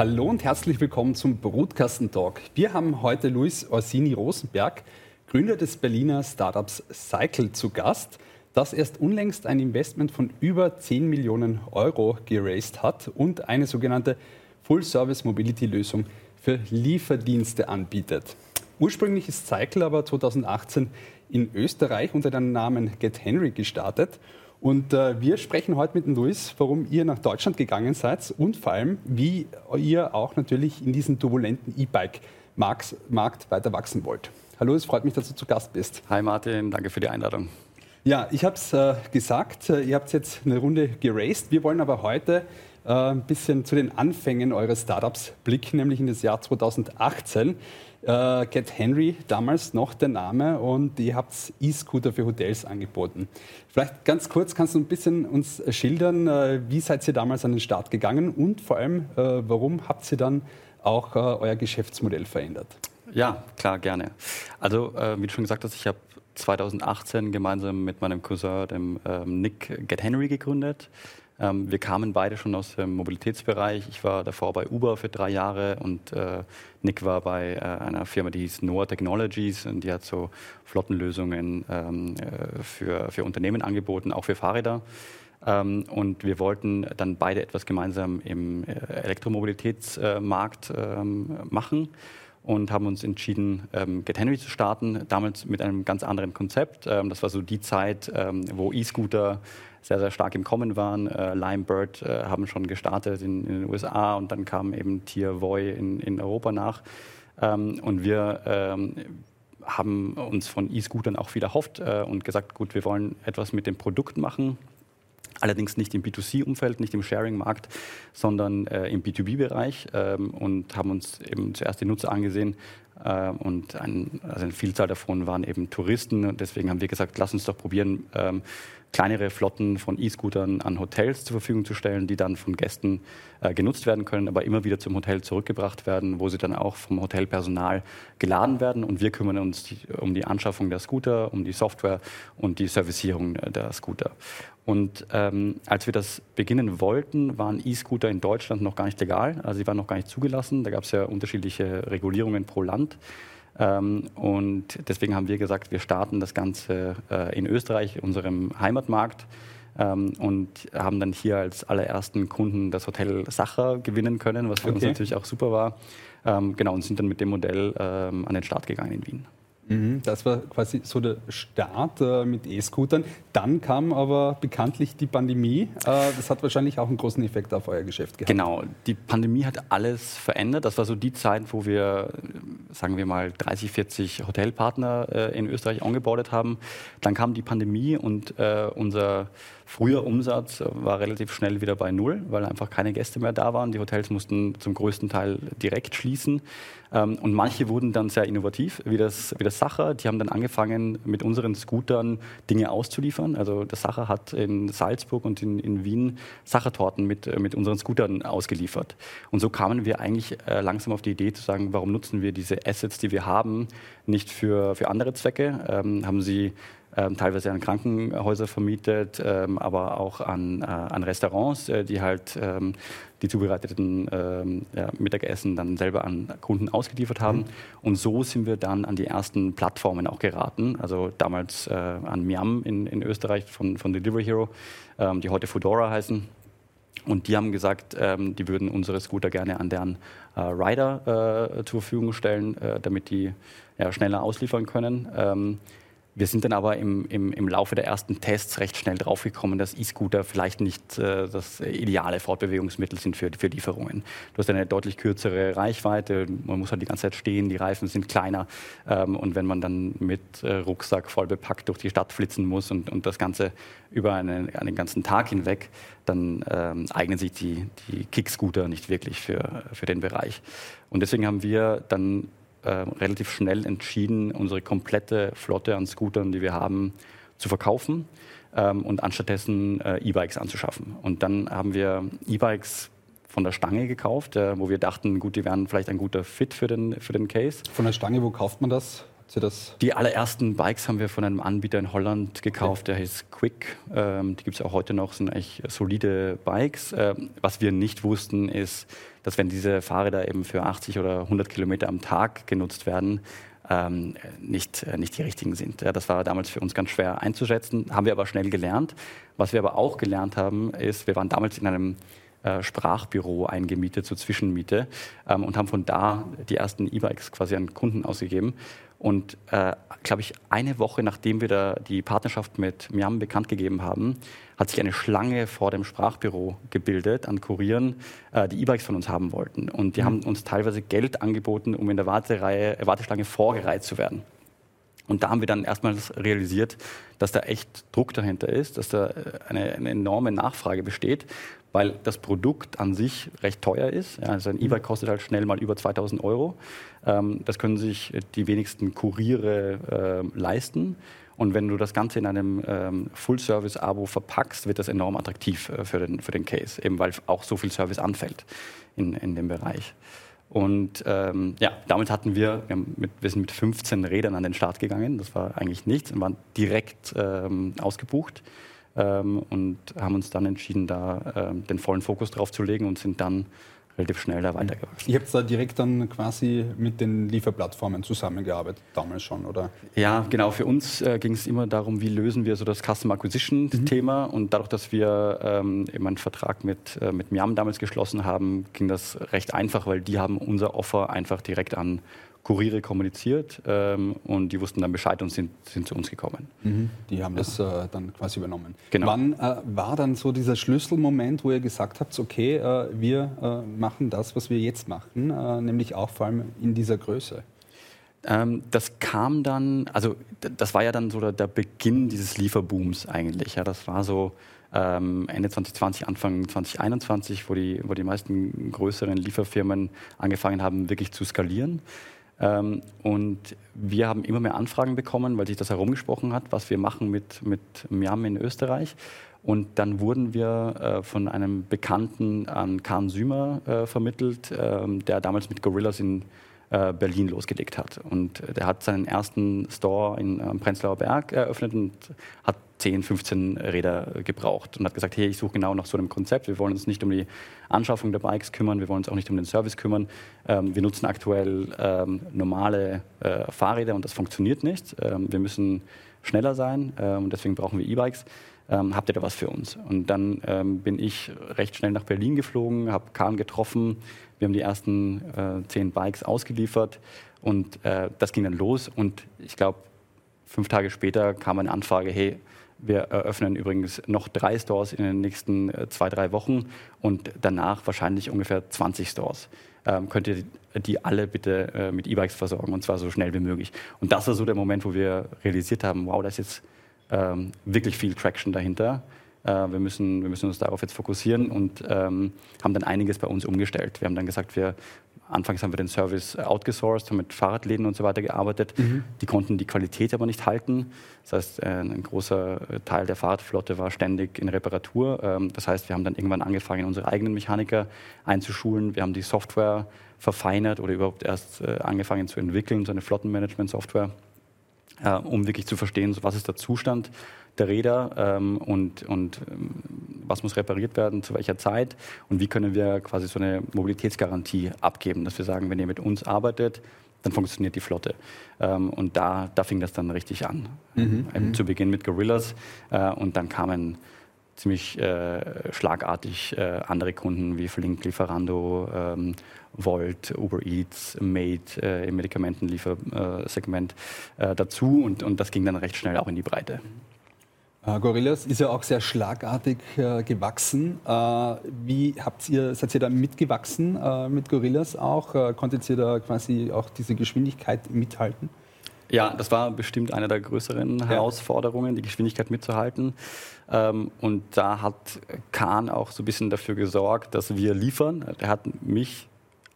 Hallo und herzlich willkommen zum Brutkasten-Talk. Wir haben heute Luis Orsini Rosenberg, Gründer des Berliner Startups Cycle, zu Gast, das erst unlängst ein Investment von über 10 Millionen Euro geraced hat und eine sogenannte Full-Service-Mobility-Lösung für Lieferdienste anbietet. Ursprünglich ist Cycle aber 2018 in Österreich unter dem Namen GetHenry gestartet und äh, wir sprechen heute mit dem Luis, warum ihr nach Deutschland gegangen seid und vor allem, wie ihr auch natürlich in diesem turbulenten E-Bike-Markt weiter wachsen wollt. Hallo, es freut mich, dass du zu Gast bist. Hi Martin, danke für die Einladung. Ja, ich habe es äh, gesagt, äh, ihr habt jetzt eine Runde geraced. Wir wollen aber heute äh, ein bisschen zu den Anfängen eures Startups blicken, nämlich in das Jahr 2018. Äh, Get Henry, damals noch der Name, und ihr habt E-Scooter für Hotels angeboten. Vielleicht ganz kurz, kannst du ein bisschen uns schildern, äh, wie seid ihr damals an den Start gegangen und vor allem, äh, warum habt ihr dann auch äh, euer Geschäftsmodell verändert? Ja, klar, gerne. Also, wie du schon gesagt hast, ich habe 2018 gemeinsam mit meinem Cousin, dem ähm, Nick Get Henry, gegründet. Ähm, wir kamen beide schon aus dem Mobilitätsbereich. Ich war davor bei Uber für drei Jahre und äh, Nick war bei äh, einer Firma, die hieß Noah Technologies und die hat so Flottenlösungen ähm, äh, für, für Unternehmen angeboten, auch für Fahrräder. Ähm, und wir wollten dann beide etwas gemeinsam im äh, Elektromobilitätsmarkt ähm, machen und haben uns entschieden, ähm, Get Henry zu starten, damals mit einem ganz anderen Konzept. Ähm, das war so die Zeit, ähm, wo E-Scooter sehr, sehr stark im Kommen waren. Äh, Lime Bird äh, haben schon gestartet in, in, den USA und dann kam eben Tier Voy in, in Europa nach. Ähm, und wir ähm, haben uns von E-Scootern auch viel erhofft äh, und gesagt, gut, wir wollen etwas mit dem Produkt machen. Allerdings nicht im B2C-Umfeld, nicht im Sharing-Markt, sondern äh, im B2B-Bereich ähm, und haben uns eben zuerst die Nutzer angesehen, äh, und ein, also eine Vielzahl davon waren eben Touristen. Und deswegen haben wir gesagt, lass uns doch probieren, ähm, kleinere Flotten von E-Scootern an Hotels zur Verfügung zu stellen, die dann von Gästen äh, genutzt werden können, aber immer wieder zum Hotel zurückgebracht werden, wo sie dann auch vom Hotelpersonal geladen werden. Und wir kümmern uns die, um die Anschaffung der Scooter, um die Software und die Servicierung der Scooter. Und ähm, als wir das beginnen wollten, waren E-Scooter in Deutschland noch gar nicht legal, also sie waren noch gar nicht zugelassen. Da gab es ja unterschiedliche Regulierungen pro Land. Ähm, und deswegen haben wir gesagt, wir starten das Ganze äh, in Österreich, unserem Heimatmarkt. Ähm, und haben dann hier als allerersten Kunden das Hotel Sacher gewinnen können, was für okay. uns natürlich auch super war. Ähm, genau, und sind dann mit dem Modell ähm, an den Start gegangen in Wien. Mhm, das war quasi so der Start äh, mit E-Scootern. Dann kam aber bekanntlich die Pandemie. Äh, das hat wahrscheinlich auch einen großen Effekt auf euer Geschäft gehabt. Genau, die Pandemie hat alles verändert. Das war so die Zeit, wo wir, sagen wir mal, 30, 40 Hotelpartner äh, in Österreich angebordet haben. Dann kam die Pandemie und äh, unser früher Umsatz war relativ schnell wieder bei Null, weil einfach keine Gäste mehr da waren. Die Hotels mussten zum größten Teil direkt schließen. Ähm, und manche wurden dann sehr innovativ, wie das, wie das Sacher. Die haben dann angefangen, mit unseren Scootern Dinge auszuliefern. Also das Sacher hat in Salzburg und in, in Wien Sachertorten mit, äh, mit unseren Scootern ausgeliefert. Und so kamen wir eigentlich äh, langsam auf die Idee zu sagen, warum nutzen wir diese Assets, die wir haben, nicht für, für andere Zwecke? Ähm, haben sie teilweise an Krankenhäuser vermietet, ähm, aber auch an, äh, an Restaurants, äh, die halt ähm, die zubereiteten ähm, ja, Mittagessen dann selber an Kunden ausgeliefert haben. Mhm. Und so sind wir dann an die ersten Plattformen auch geraten. Also damals äh, an Miam in, in Österreich von, von Delivery Hero, ähm, die heute Foodora heißen. Und die haben gesagt, ähm, die würden unsere Scooter gerne an deren äh, Rider äh, zur Verfügung stellen, äh, damit die ja, schneller ausliefern können. Wir sind dann aber im, im, im Laufe der ersten Tests recht schnell draufgekommen, dass E-Scooter vielleicht nicht äh, das ideale Fortbewegungsmittel sind für, für Lieferungen. Du hast eine deutlich kürzere Reichweite, man muss halt die ganze Zeit stehen, die Reifen sind kleiner ähm, und wenn man dann mit äh, Rucksack voll bepackt durch die Stadt flitzen muss und, und das Ganze über einen, einen ganzen Tag hinweg, dann ähm, eignen sich die, die Kick-Scooter nicht wirklich für, für den Bereich. Und deswegen haben wir dann äh, relativ schnell entschieden, unsere komplette Flotte an Scootern, die wir haben, zu verkaufen ähm, und anstattdessen äh, E-Bikes anzuschaffen. Und dann haben wir E-Bikes von der Stange gekauft, äh, wo wir dachten, gut, die wären vielleicht ein guter Fit für den, für den Case. Von der Stange, wo kauft man das? Die allerersten Bikes haben wir von einem Anbieter in Holland gekauft, okay. der heißt Quick. Ähm, die gibt es auch heute noch, sind eigentlich solide Bikes. Ähm, was wir nicht wussten, ist, dass wenn diese Fahrräder eben für 80 oder 100 Kilometer am Tag genutzt werden, ähm, nicht, äh, nicht die richtigen sind. Ja, das war damals für uns ganz schwer einzuschätzen, haben wir aber schnell gelernt. Was wir aber auch gelernt haben, ist, wir waren damals in einem äh, Sprachbüro eingemietet zur Zwischenmiete ähm, und haben von da die ersten E-Bikes quasi an Kunden ausgegeben. Und äh, glaube ich, eine Woche nachdem wir da die Partnerschaft mit Miam bekannt gegeben haben, hat sich eine Schlange vor dem Sprachbüro gebildet an Kurieren, äh, die E-Bikes von uns haben wollten. Und die mhm. haben uns teilweise Geld angeboten, um in der Wartereihe, Warteschlange vorgereiht zu werden. Und da haben wir dann erstmals realisiert, dass da echt Druck dahinter ist, dass da äh, eine, eine enorme Nachfrage besteht weil das Produkt an sich recht teuer ist. Ja, also ein mhm. E-Bike kostet halt schnell mal über 2000 Euro. Ähm, das können sich die wenigsten Kuriere äh, leisten. Und wenn du das Ganze in einem ähm, Full-Service-Abo verpackst, wird das enorm attraktiv äh, für, den, für den Case, eben weil auch so viel Service anfällt in, in dem Bereich. Und ähm, ja, damit hatten wir, wir, mit, wir, sind mit 15 Rädern an den Start gegangen. Das war eigentlich nichts und waren direkt ähm, ausgebucht ähm, und haben uns dann entschieden, da ähm, den vollen Fokus drauf zu legen und sind dann relativ schnell da weitergewachsen. Ihr habt da direkt dann quasi mit den Lieferplattformen zusammengearbeitet, damals schon, oder? Ja, genau. Für uns äh, ging es immer darum, wie lösen wir so das Custom Acquisition-Thema. Mhm. Und dadurch, dass wir ähm, eben einen Vertrag mit, äh, mit Miam damals geschlossen haben, ging das recht einfach, weil die haben unser Offer einfach direkt an Kuriere kommuniziert ähm, und die wussten dann Bescheid und sind, sind zu uns gekommen. Mhm. Die haben das äh, dann quasi übernommen. Genau. Wann äh, war dann so dieser Schlüsselmoment, wo ihr gesagt habt, okay, äh, wir äh, machen das, was wir jetzt machen, äh, nämlich auch vor allem in dieser Größe? Ähm, das kam dann, also das war ja dann so der, der Beginn dieses Lieferbooms eigentlich. Ja, das war so ähm, Ende 2020, Anfang 2021, wo die, wo die meisten größeren Lieferfirmen angefangen haben, wirklich zu skalieren. Ähm, und wir haben immer mehr Anfragen bekommen, weil sich das herumgesprochen hat, was wir machen mit, mit Miam in Österreich. Und dann wurden wir äh, von einem Bekannten an Kahn Sümer äh, vermittelt, äh, der damals mit Gorillas in äh, Berlin losgelegt hat. Und der hat seinen ersten Store in äh, Prenzlauer Berg eröffnet und hat 10, 15 Räder gebraucht und hat gesagt, hey, ich suche genau nach so einem Konzept. Wir wollen uns nicht um die Anschaffung der Bikes kümmern, wir wollen uns auch nicht um den Service kümmern. Ähm, wir nutzen aktuell ähm, normale äh, Fahrräder und das funktioniert nicht. Ähm, wir müssen schneller sein ähm, und deswegen brauchen wir E-Bikes. Ähm, habt ihr da was für uns? Und dann ähm, bin ich recht schnell nach Berlin geflogen, habe Kahn getroffen. Wir haben die ersten äh, zehn Bikes ausgeliefert und äh, das ging dann los. Und ich glaube, fünf Tage später kam eine Anfrage, hey, wir eröffnen übrigens noch drei Stores in den nächsten äh, zwei, drei Wochen und danach wahrscheinlich ungefähr 20 Stores. Ähm, könnt ihr die alle bitte äh, mit E-Bikes versorgen und zwar so schnell wie möglich. Und das war so der Moment, wo wir realisiert haben, wow, da ist jetzt ähm, wirklich viel Traction dahinter. Äh, wir, müssen, wir müssen uns darauf jetzt fokussieren und ähm, haben dann einiges bei uns umgestellt. Wir haben dann gesagt, wir Anfangs haben wir den Service outgesourced, haben mit Fahrradläden und so weiter gearbeitet. Mhm. Die konnten die Qualität aber nicht halten. Das heißt, äh, ein großer Teil der Fahrradflotte war ständig in Reparatur. Ähm, das heißt, wir haben dann irgendwann angefangen, unsere eigenen Mechaniker einzuschulen. Wir haben die Software verfeinert oder überhaupt erst äh, angefangen zu entwickeln, so eine Flottenmanagement-Software, äh, um wirklich zu verstehen, was ist der Zustand der Räder ähm, und, und ähm, was muss repariert werden, zu welcher Zeit und wie können wir quasi so eine Mobilitätsgarantie abgeben, dass wir sagen, wenn ihr mit uns arbeitet, dann funktioniert die Flotte. Ähm, und da, da fing das dann richtig an. Mhm, mhm. zu Beginn mit Gorillas äh, und dann kamen ziemlich äh, schlagartig äh, andere Kunden wie Flink, Lieferando, ähm, Volt, Uber Eats, Made äh, im Medikamentenliefersegment äh, dazu und, und das ging dann recht schnell auch in die Breite. Äh, Gorillas ist ja auch sehr schlagartig äh, gewachsen. Äh, wie habt ihr, seid ihr da mitgewachsen äh, mit Gorillas auch? Äh, konntet ihr da quasi auch diese Geschwindigkeit mithalten? Ja, das war bestimmt eine der größeren ja. Herausforderungen, die Geschwindigkeit mitzuhalten. Ähm, und da hat Kahn auch so ein bisschen dafür gesorgt, dass wir liefern. Er hat mich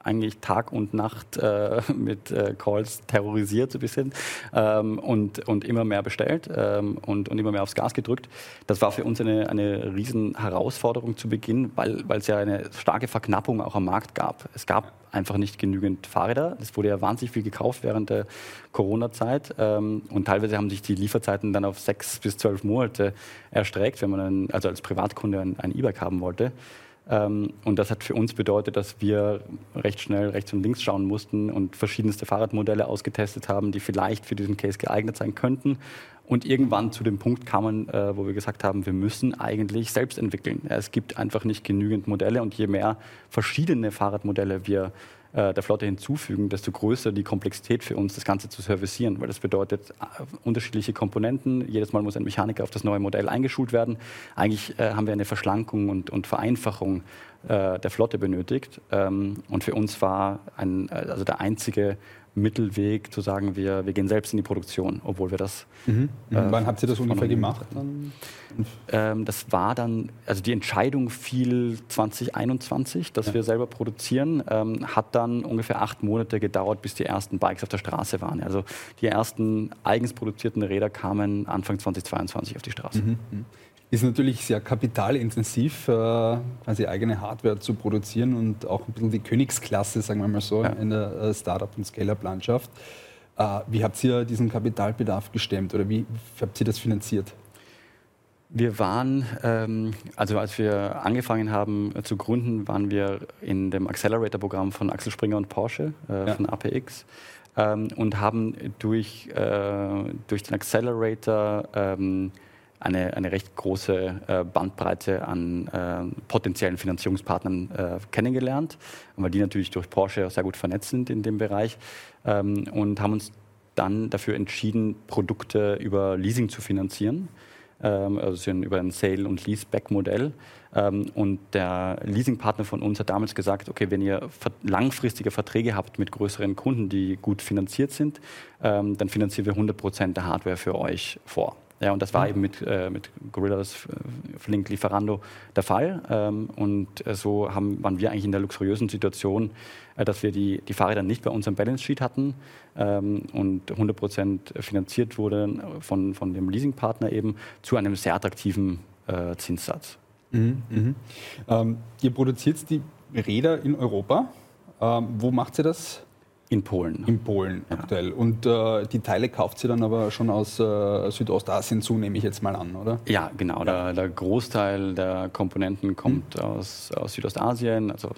eigentlich Tag und Nacht äh, mit äh, Calls terrorisiert so ein bisschen ähm, und, und immer mehr bestellt ähm, und, und immer mehr aufs Gas gedrückt. Das war für uns eine, eine riesen Herausforderung zu Beginn, weil es ja eine starke Verknappung auch am Markt gab. Es gab einfach nicht genügend Fahrräder. Es wurde ja wahnsinnig viel gekauft während der Corona-Zeit ähm, und teilweise haben sich die Lieferzeiten dann auf sechs bis zwölf Monate erstreckt, wenn man einen, also als Privatkunde ein, ein E-Bike haben wollte. Ähm, und das hat für uns bedeutet, dass wir recht schnell rechts und links schauen mussten und verschiedenste Fahrradmodelle ausgetestet haben, die vielleicht für diesen Case geeignet sein könnten. Und irgendwann zu dem Punkt kamen, äh, wo wir gesagt haben, wir müssen eigentlich selbst entwickeln. Es gibt einfach nicht genügend Modelle und je mehr verschiedene Fahrradmodelle wir der Flotte hinzufügen, desto größer die Komplexität für uns, das Ganze zu servicieren, weil das bedeutet äh, unterschiedliche Komponenten. Jedes Mal muss ein Mechaniker auf das neue Modell eingeschult werden. Eigentlich äh, haben wir eine Verschlankung und, und Vereinfachung äh, der Flotte benötigt. Ähm, und für uns war ein, äh, also der einzige Mittelweg zu sagen, wir, wir gehen selbst in die Produktion, obwohl wir das. Mhm. Mhm. Äh, Wann habt ihr das ungefähr gemacht? Ähm, das war dann, also die Entscheidung fiel 2021, dass ja. wir selber produzieren, ähm, hat dann ungefähr acht Monate gedauert, bis die ersten Bikes auf der Straße waren. Also die ersten eigens produzierten Räder kamen Anfang 2022 auf die Straße. Mhm. Ist natürlich sehr kapitalintensiv, äh, quasi eigene Hardware zu produzieren und auch ein bisschen die Königsklasse, sagen wir mal so, ja. in der äh, Startup- und Scale-Up-Landschaft. Äh, wie habt ihr diesen Kapitalbedarf gestemmt oder wie habt ihr das finanziert? Wir waren, ähm, also als wir angefangen haben zu gründen, waren wir in dem Accelerator-Programm von Axel Springer und Porsche, äh, ja. von APX. Ähm, und haben durch, äh, durch den Accelerator ähm, eine, eine recht große äh, Bandbreite an äh, potenziellen Finanzierungspartnern äh, kennengelernt, weil die natürlich durch Porsche sehr gut vernetzt sind in dem Bereich ähm, und haben uns dann dafür entschieden, Produkte über Leasing zu finanzieren, ähm, also über ein Sale- und Leaseback-Modell. Ähm, und der Leasingpartner von uns hat damals gesagt, okay, wenn ihr langfristige Verträge habt mit größeren Kunden, die gut finanziert sind, ähm, dann finanzieren wir 100 Prozent der Hardware für euch vor. Ja, und das war eben mit, äh, mit Gorillas äh, Flink Lieferando der Fall. Ähm, und äh, so haben, waren wir eigentlich in der luxuriösen Situation, äh, dass wir die, die Fahrräder nicht bei unserem Balance Sheet hatten ähm, und 100% finanziert wurden von, von dem Leasingpartner eben zu einem sehr attraktiven äh, Zinssatz. Mhm, mhm. Ähm, ihr produziert die Räder in Europa. Ähm, wo macht ihr das? In Polen. In Polen ja. aktuell. Und äh, die Teile kauft sie dann aber schon aus äh, Südostasien zu, nehme ich jetzt mal an, oder? Ja, genau. Ja. Der, der, Großteil der Komponenten kommt hm. aus, aus Südostasien, also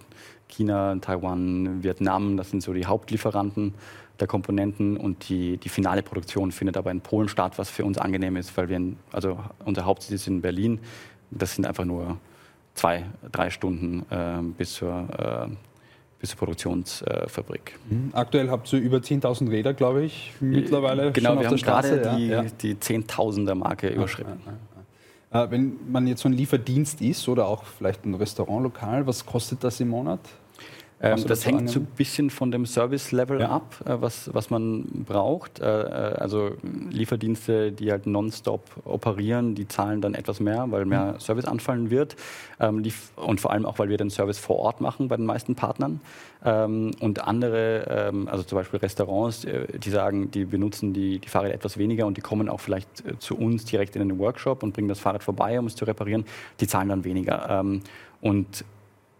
China, Taiwan, Vietnam, das sind so die Hauptlieferanten der Komponenten und die, die finale Produktion findet aber in Polen statt, was für uns angenehm ist, weil wir, in, also unser Hauptsitz ist in Berlin. Das sind einfach nur zwei, drei Stunden äh, bis zur äh, bis zur Produktionsfabrik. Mhm. Aktuell habt ihr über 10.000 Räder, glaube ich, mittlerweile. Genau, schon wir haben gerade die, ja. die 10.000er Marke überschritten. Ja, ja, äh, wenn man jetzt so ein Lieferdienst ist oder auch vielleicht ein Restaurantlokal, was kostet das im Monat? Ähm, das hängt so ein bisschen von dem Service-Level ja. ab, äh, was, was man braucht. Äh, äh, also Lieferdienste, die halt nonstop operieren, die zahlen dann etwas mehr, weil mehr mhm. Service anfallen wird. Ähm, und vor allem auch, weil wir den Service vor Ort machen bei den meisten Partnern. Ähm, und andere, ähm, also zum Beispiel Restaurants, äh, die sagen, die benutzen die, die Fahrräder etwas weniger und die kommen auch vielleicht äh, zu uns direkt in den Workshop und bringen das Fahrrad vorbei, um es zu reparieren. Die zahlen dann weniger. Ähm, und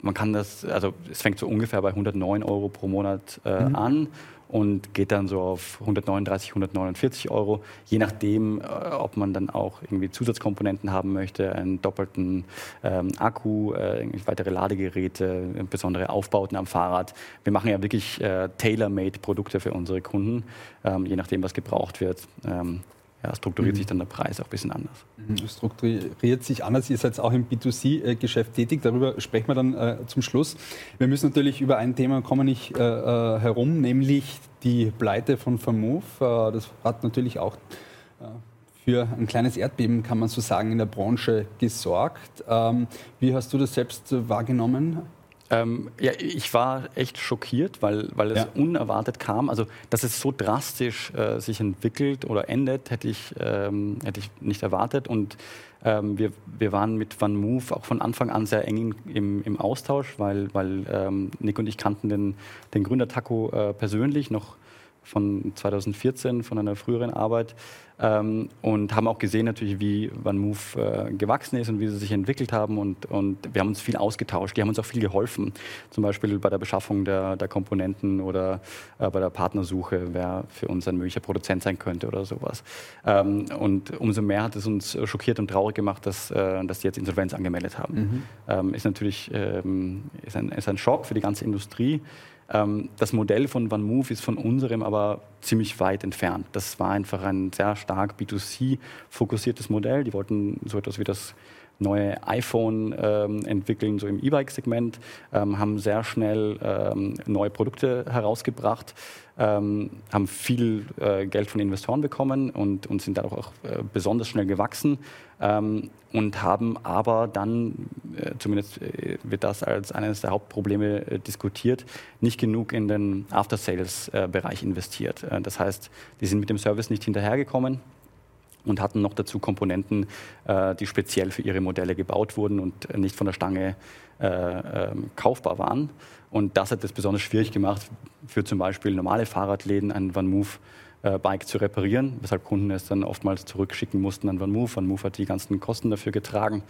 man kann das, also es fängt so ungefähr bei 109 Euro pro Monat äh, mhm. an und geht dann so auf 139, 149 Euro, je nachdem, äh, ob man dann auch irgendwie Zusatzkomponenten haben möchte, einen doppelten ähm, Akku, äh, weitere Ladegeräte, besondere Aufbauten am Fahrrad. Wir machen ja wirklich äh, tailor-made Produkte für unsere Kunden, ähm, je nachdem, was gebraucht wird. Ähm, ja, strukturiert mhm. sich dann der Preis auch ein bisschen anders. Mhm. Strukturiert sich anders. Ihr seid auch im B2C-Geschäft tätig. Darüber sprechen wir dann äh, zum Schluss. Wir müssen natürlich über ein Thema kommen nicht äh, äh herum, nämlich die Pleite von Vermove. Äh, das hat natürlich auch äh, für ein kleines Erdbeben, kann man so sagen, in der Branche gesorgt. Ähm, wie hast du das selbst wahrgenommen? Ähm, ja, ich war echt schockiert, weil, weil es ja. unerwartet kam. Also, dass es so drastisch äh, sich entwickelt oder endet, hätte ich, ähm, hätte ich nicht erwartet. Und ähm, wir, wir waren mit Van Move auch von Anfang an sehr eng im, im Austausch, weil, weil ähm, Nick und ich kannten den, den Gründer Taco äh, persönlich noch von 2014, von einer früheren Arbeit. Ähm, und haben auch gesehen natürlich, wie OneMove äh, gewachsen ist und wie sie sich entwickelt haben. Und, und wir haben uns viel ausgetauscht. Die haben uns auch viel geholfen, zum Beispiel bei der Beschaffung der, der Komponenten oder äh, bei der Partnersuche, wer für uns ein möglicher Produzent sein könnte oder sowas. Ähm, und umso mehr hat es uns schockiert und traurig gemacht, dass, äh, dass die jetzt Insolvenz angemeldet haben. Mhm. Ähm, ist natürlich ähm, ist ein, ist ein Schock für die ganze Industrie. Ähm, das Modell von OneMove ist von unserem aber ziemlich weit entfernt. Das war einfach ein sehr stark B2C-fokussiertes Modell. Die wollten so etwas wie das neue iPhone ähm, entwickeln, so im E-Bike-Segment, ähm, haben sehr schnell ähm, neue Produkte herausgebracht, ähm, haben viel äh, Geld von Investoren bekommen und, und sind dadurch auch äh, besonders schnell gewachsen ähm, und haben aber dann, äh, zumindest äh, wird das als eines der Hauptprobleme äh, diskutiert, nicht genug in den After-Sales-Bereich investiert. Äh, das heißt, die sind mit dem Service nicht hinterhergekommen und hatten noch dazu Komponenten, äh, die speziell für ihre Modelle gebaut wurden und nicht von der Stange äh, äh, kaufbar waren. Und das hat es besonders schwierig gemacht, für zum Beispiel normale Fahrradläden einen Van Move äh, Bike zu reparieren, weshalb Kunden es dann oftmals zurückschicken mussten an Van Move. Van Move hat die ganzen Kosten dafür getragen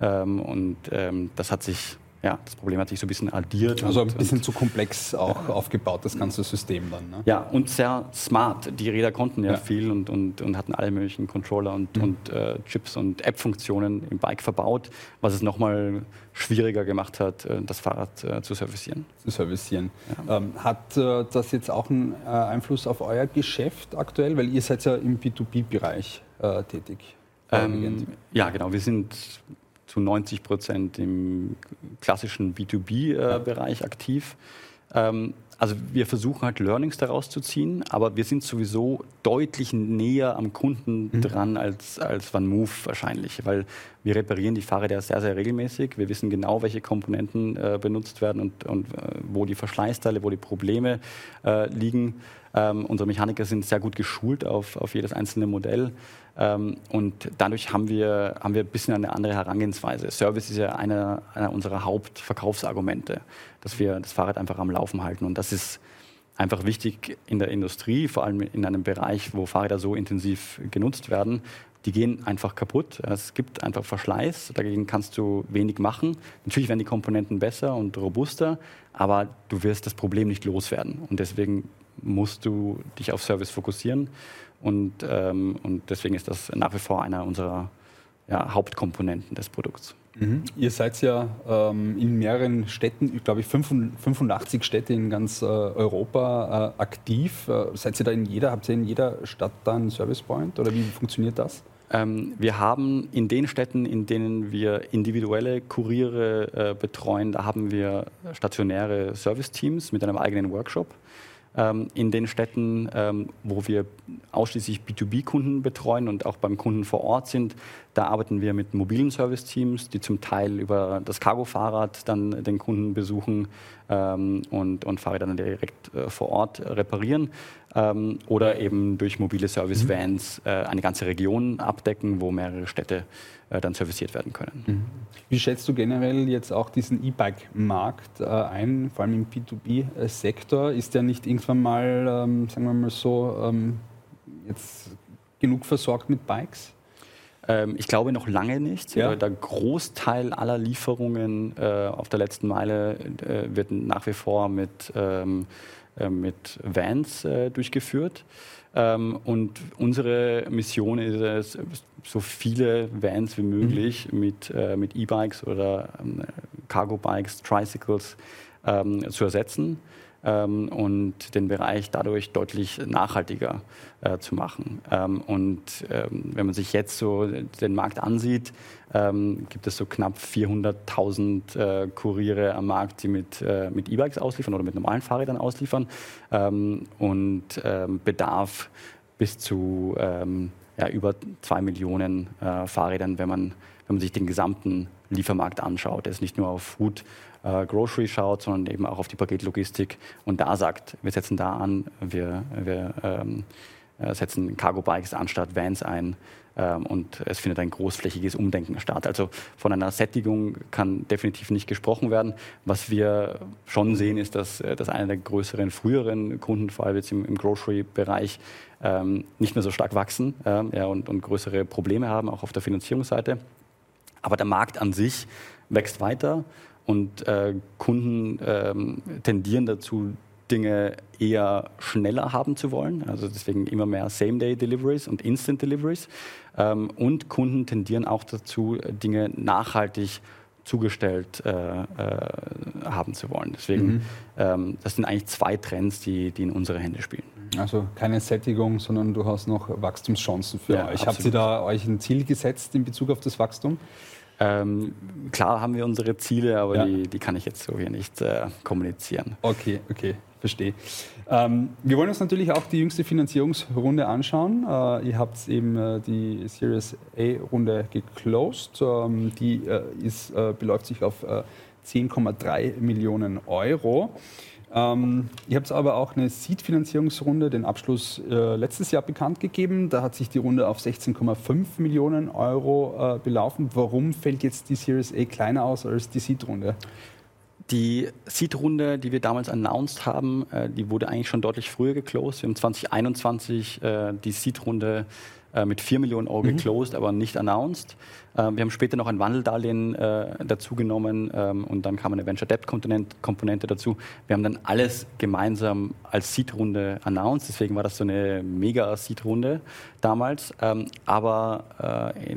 ähm, und ähm, das hat sich ja, das Problem hat sich so ein bisschen addiert. Also ein bisschen zu komplex auch ja. aufgebaut, das ganze System dann. Ne? Ja, und sehr smart. Die Räder konnten ja, ja. viel und, und, und hatten alle möglichen Controller und, mhm. und äh, Chips und App-Funktionen im Bike verbaut, was es nochmal schwieriger gemacht hat, äh, das Fahrrad äh, zu servicieren. Zu servicieren. Ja. Ähm, hat äh, das jetzt auch einen äh, Einfluss auf euer Geschäft aktuell? Weil ihr seid ja im B2B-Bereich äh, tätig. Ähm, ja, genau. Wir sind zu 90 Prozent im klassischen B2B-Bereich äh, aktiv. Ähm, also wir versuchen halt Learnings daraus zu ziehen, aber wir sind sowieso deutlich näher am Kunden mhm. dran als, als OneMove wahrscheinlich, weil wir reparieren die Fahrräder sehr, sehr regelmäßig. Wir wissen genau, welche Komponenten äh, benutzt werden und, und äh, wo die Verschleißteile, wo die Probleme äh, liegen. Ähm, unsere Mechaniker sind sehr gut geschult auf, auf jedes einzelne Modell. Ähm, und dadurch haben wir, haben wir ein bisschen eine andere Herangehensweise. Service ist ja einer, einer unserer Hauptverkaufsargumente, dass wir das Fahrrad einfach am Laufen halten. Und das ist einfach wichtig in der Industrie, vor allem in einem Bereich, wo Fahrräder so intensiv genutzt werden. Die gehen einfach kaputt. Es gibt einfach Verschleiß. Dagegen kannst du wenig machen. Natürlich werden die Komponenten besser und robuster, aber du wirst das Problem nicht loswerden. Und deswegen musst du dich auf Service fokussieren. Und, ähm, und deswegen ist das nach wie vor einer unserer ja, Hauptkomponenten des Produkts. Mhm. Ihr seid ja ähm, in mehreren Städten, ich glaube 85 Städte in ganz äh, Europa äh, aktiv. Äh, seid ihr da in jeder, habt ihr in jeder Stadt da einen Service Point oder wie funktioniert das? Ähm, wir haben in den Städten, in denen wir individuelle Kuriere äh, betreuen, da haben wir stationäre Service-Teams mit einem eigenen Workshop ähm, in den Städten, ähm, wo wir ausschließlich B2B-Kunden betreuen und auch beim Kunden vor Ort sind. Da arbeiten wir mit mobilen Service-Teams, die zum Teil über das Cargo-Fahrrad dann den Kunden besuchen ähm, und, und Fahrräder dann direkt äh, vor Ort reparieren ähm, oder eben durch mobile Service-Vans äh, eine ganze Region abdecken, wo mehrere Städte äh, dann serviciert werden können. Mhm. Wie schätzt du generell jetzt auch diesen E-Bike-Markt äh, ein, vor allem im B2B-Sektor? Ist der nicht irgendwann mal, ähm, sagen wir mal so, ähm, jetzt genug versorgt mit Bikes? Ähm, ich glaube noch lange nicht. Ja. Der Großteil aller Lieferungen äh, auf der letzten Meile äh, wird nach wie vor mit, ähm, äh, mit Vans äh, durchgeführt. Ähm, und unsere Mission ist es, so viele Vans wie möglich mhm. mit, äh, mit E-Bikes oder ähm, Cargo-Bikes, Tricycles ähm, zu ersetzen ähm, und den Bereich dadurch deutlich nachhaltiger äh, zu machen. Ähm, und ähm, wenn man sich jetzt so den Markt ansieht, ähm, gibt es so knapp 400.000 äh, Kuriere am Markt, die mit, äh, mit E-Bikes ausliefern oder mit normalen Fahrrädern ausliefern ähm, und Bedarf bis zu ja, über zwei Millionen äh, Fahrrädern, wenn man, wenn man sich den gesamten Liefermarkt anschaut, der es nicht nur auf Food, äh, Grocery schaut, sondern eben auch auf die Paketlogistik und da sagt, wir setzen da an, wir, wir ähm, äh, setzen Cargo Bikes anstatt Vans ein ähm, und es findet ein großflächiges Umdenken statt. Also von einer Sättigung kann definitiv nicht gesprochen werden. Was wir schon sehen, ist, dass, äh, dass einer der größeren, früheren Kunden, vor allem jetzt im, im Grocery-Bereich, ähm, nicht mehr so stark wachsen ähm, ja, und, und größere Probleme haben, auch auf der Finanzierungsseite. Aber der Markt an sich wächst weiter und äh, Kunden ähm, tendieren dazu, Dinge eher schneller haben zu wollen. Also deswegen immer mehr Same-Day-Deliveries und Instant-Deliveries. Ähm, und Kunden tendieren auch dazu, Dinge nachhaltig zugestellt äh, äh, haben zu wollen. Deswegen, mhm. ähm, das sind eigentlich zwei Trends, die, die in unsere Hände spielen. Also keine Sättigung, sondern du hast noch Wachstumschancen für ja, euch. Habt ihr da euch ein Ziel gesetzt in Bezug auf das Wachstum? Ähm, klar haben wir unsere Ziele, aber ja. die, die, kann ich jetzt so hier nicht äh, kommunizieren. Okay, okay, verstehe. Ähm, wir wollen uns natürlich auch die jüngste Finanzierungsrunde anschauen. Äh, ihr habt eben äh, die Series A-Runde geclosed. Ähm, die äh, ist, äh, beläuft sich auf 10,3 äh, Millionen Euro. Ähm, ihr habt aber auch eine Seed-Finanzierungsrunde, den Abschluss äh, letztes Jahr bekannt gegeben. Da hat sich die Runde auf 16,5 Millionen Euro äh, belaufen. Warum fällt jetzt die Series A kleiner aus als die Seed-Runde? Die Seed-Runde, die wir damals announced haben, äh, die wurde eigentlich schon deutlich früher geclosed. Wir haben 2021 äh, die Seed-Runde äh, mit 4 Millionen Euro mhm. geclosed, aber nicht announced. Äh, wir haben später noch ein Wandeldarlehen äh, dazu genommen ähm, und dann kam eine Venture Debt Komponente dazu. Wir haben dann alles gemeinsam als Seed-Runde announced, deswegen war das so eine mega Seed-Runde damals. Ähm, aber äh,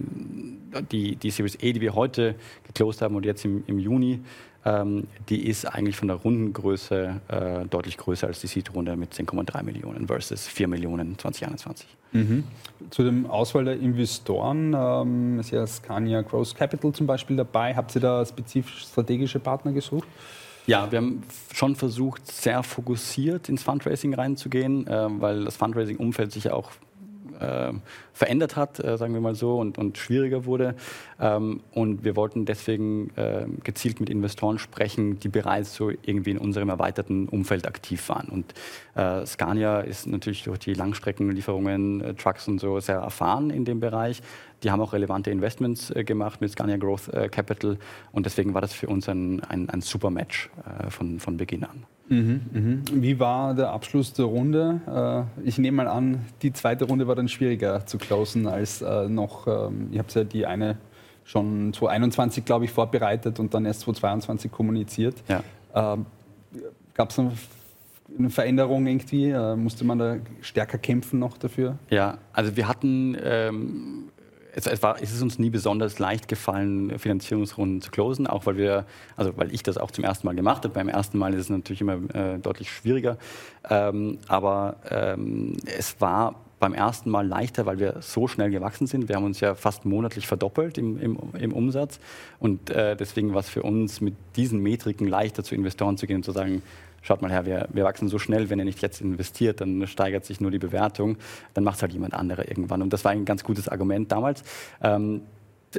die, die Series A, die wir heute geclosed haben und jetzt im, im Juni, ähm, die ist eigentlich von der Rundengröße äh, deutlich größer als die Seed-Runde mit 10,3 Millionen versus 4 Millionen 2021. Mhm. Zu dem Auswahl der Investoren ähm, ist ja Scania Growth Capital zum Beispiel dabei. Habt ihr da spezifisch strategische Partner gesucht? Ja, wir haben schon versucht, sehr fokussiert ins Fundraising reinzugehen, äh, weil das Fundraising-Umfeld sich ja auch äh, verändert hat, äh, sagen wir mal so, und, und schwieriger wurde. Ähm, und wir wollten deswegen äh, gezielt mit Investoren sprechen, die bereits so irgendwie in unserem erweiterten Umfeld aktiv waren. Und äh, Scania ist natürlich durch die Langstreckenlieferungen, äh, Trucks und so sehr erfahren in dem Bereich. Die haben auch relevante Investments äh, gemacht mit Scania Growth Capital und deswegen war das für uns ein, ein, ein super Match von, von Beginn an. Mhm, mhm. Wie war der Abschluss der Runde? Äh, ich nehme mal an, die zweite Runde war dann schwieriger zu closen als äh, noch, ähm, ihr habt ja die eine schon 2021, glaube ich, vorbereitet und dann erst 2022 kommuniziert. Ja. Ähm, Gab es eine Veränderung irgendwie? Äh, musste man da stärker kämpfen noch dafür? Ja, also wir hatten ähm, es, es, war, es ist uns nie besonders leicht gefallen, Finanzierungsrunden zu closen, auch weil wir, also weil ich das auch zum ersten Mal gemacht habe. Beim ersten Mal ist es natürlich immer äh, deutlich schwieriger. Ähm, aber ähm, es war beim ersten Mal leichter, weil wir so schnell gewachsen sind. Wir haben uns ja fast monatlich verdoppelt im, im, im Umsatz. Und äh, deswegen war es für uns mit diesen Metriken leichter zu Investoren zu gehen und zu sagen, schaut mal her, wir, wir wachsen so schnell, wenn ihr nicht jetzt investiert, dann steigert sich nur die Bewertung, dann macht es halt jemand anderer irgendwann. Und das war ein ganz gutes Argument damals. Ähm,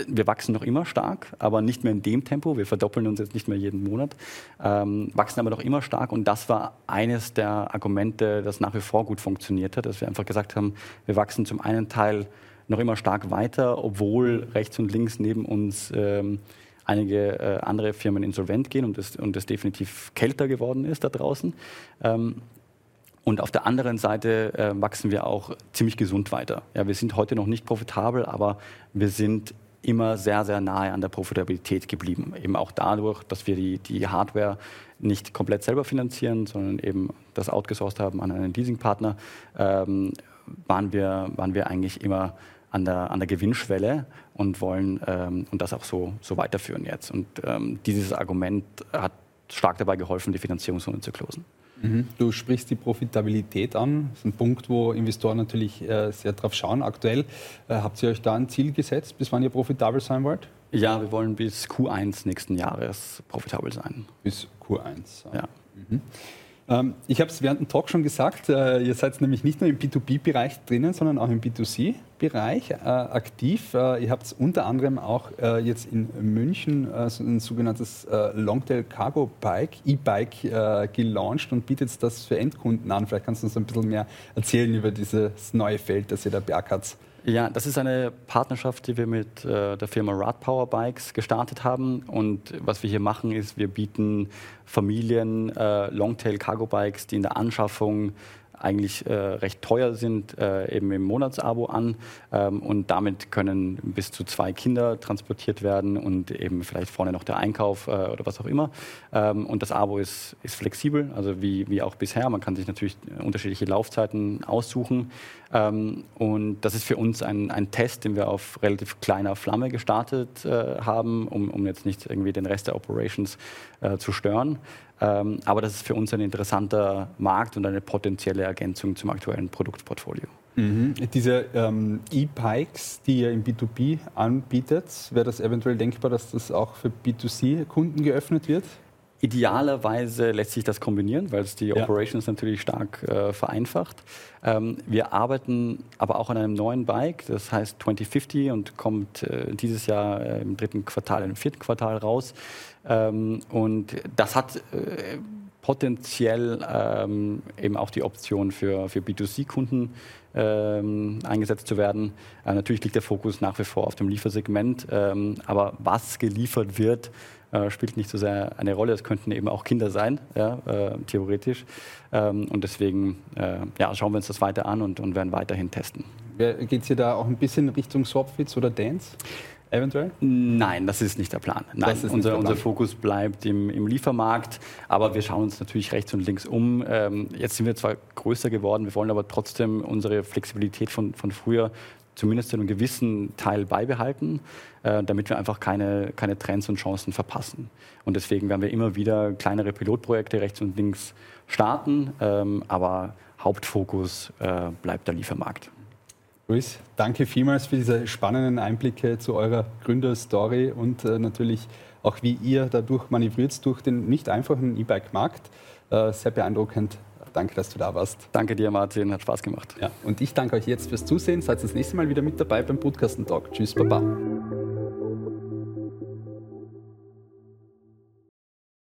wir wachsen noch immer stark, aber nicht mehr in dem Tempo. Wir verdoppeln uns jetzt nicht mehr jeden Monat, ähm, wachsen aber noch immer stark. Und das war eines der Argumente, das nach wie vor gut funktioniert hat, dass wir einfach gesagt haben, wir wachsen zum einen Teil noch immer stark weiter, obwohl rechts und links neben uns ähm, einige äh, andere Firmen insolvent gehen und es, und definitiv kälter geworden ist da draußen. Ähm, und auf der anderen Seite äh, wachsen wir auch ziemlich gesund weiter. Ja, wir sind heute noch nicht profitabel, aber wir sind immer sehr, sehr nahe an der Profitabilität geblieben. Eben auch dadurch, dass wir die, die Hardware nicht komplett selber finanzieren, sondern eben das outgesourced haben an einen Leasingpartner, ähm, waren, wir, waren wir eigentlich immer an der, an der Gewinnschwelle und wollen ähm, und das auch so, so weiterführen jetzt. Und ähm, dieses Argument hat stark dabei geholfen, die Finanzierungsrunde zu closen. Mhm. Du sprichst die Profitabilität an. Das ist ein Punkt, wo Investoren natürlich äh, sehr drauf schauen. Aktuell äh, habt ihr euch da ein Ziel gesetzt, bis wann ihr profitabel sein wollt? Ja, wir wollen bis Q1 nächsten Jahres profitabel sein. Bis Q1. Ja. Mhm. Ähm, ich habe es während dem Talk schon gesagt, äh, ihr seid nämlich nicht nur im B2B-Bereich drinnen, sondern auch im B2C-Bereich äh, aktiv. Äh, ihr habt unter anderem auch äh, jetzt in München äh, so ein sogenanntes äh, Longtail Cargo Bike, E-Bike, gelauncht und bietet das für Endkunden an. Vielleicht kannst du uns ein bisschen mehr erzählen über dieses neue Feld, das ihr da beackert. Ja, das ist eine Partnerschaft, die wir mit äh, der Firma Rad Power Bikes gestartet haben. Und was wir hier machen, ist, wir bieten Familien äh, Longtail Cargo Bikes, die in der Anschaffung eigentlich äh, recht teuer sind, äh, eben im Monatsabo an. Ähm, und damit können bis zu zwei Kinder transportiert werden und eben vielleicht vorne noch der Einkauf äh, oder was auch immer. Ähm, und das Abo ist, ist flexibel, also wie, wie auch bisher. Man kann sich natürlich unterschiedliche Laufzeiten aussuchen. Ähm, und das ist für uns ein, ein Test, den wir auf relativ kleiner Flamme gestartet äh, haben, um, um jetzt nicht irgendwie den Rest der Operations äh, zu stören. Ähm, aber das ist für uns ein interessanter Markt und eine potenzielle Ergänzung zum aktuellen Produktportfolio. Mhm. Diese ähm, E-Bikes, die ihr im B2B anbietet, wäre das eventuell denkbar, dass das auch für B2C-Kunden geöffnet wird? Idealerweise lässt sich das kombinieren, weil es die ja. Operations natürlich stark äh, vereinfacht. Ähm, wir arbeiten aber auch an einem neuen Bike, das heißt 2050 und kommt äh, dieses Jahr äh, im dritten Quartal, im vierten Quartal raus. Ähm, und das hat äh, potenziell ähm, eben auch die Option für, für B2C-Kunden ähm, eingesetzt zu werden. Äh, natürlich liegt der Fokus nach wie vor auf dem Liefersegment, ähm, aber was geliefert wird, äh, spielt nicht so sehr eine Rolle. Es könnten eben auch Kinder sein, ja, äh, theoretisch. Ähm, und deswegen äh, ja, schauen wir uns das weiter an und, und werden weiterhin testen. Geht es hier da auch ein bisschen Richtung Swapfits oder Dance? eventuell? Nein, das ist nicht der Plan. Nein, unser, der Plan. unser Fokus bleibt im, im, Liefermarkt, aber wir schauen uns natürlich rechts und links um. Ähm, jetzt sind wir zwar größer geworden, wir wollen aber trotzdem unsere Flexibilität von, von früher zumindest in einem gewissen Teil beibehalten, äh, damit wir einfach keine, keine Trends und Chancen verpassen. Und deswegen werden wir immer wieder kleinere Pilotprojekte rechts und links starten, ähm, aber Hauptfokus äh, bleibt der Liefermarkt. Luis, danke vielmals für diese spannenden Einblicke zu eurer Gründerstory und äh, natürlich auch, wie ihr dadurch manövriert durch den nicht einfachen E-Bike-Markt. Äh, sehr beeindruckend. Danke, dass du da warst. Danke dir, Martin. Hat Spaß gemacht. Ja, und ich danke euch jetzt fürs Zusehen. Seid das nächste Mal wieder mit dabei beim Podcasten Talk. Tschüss, Baba.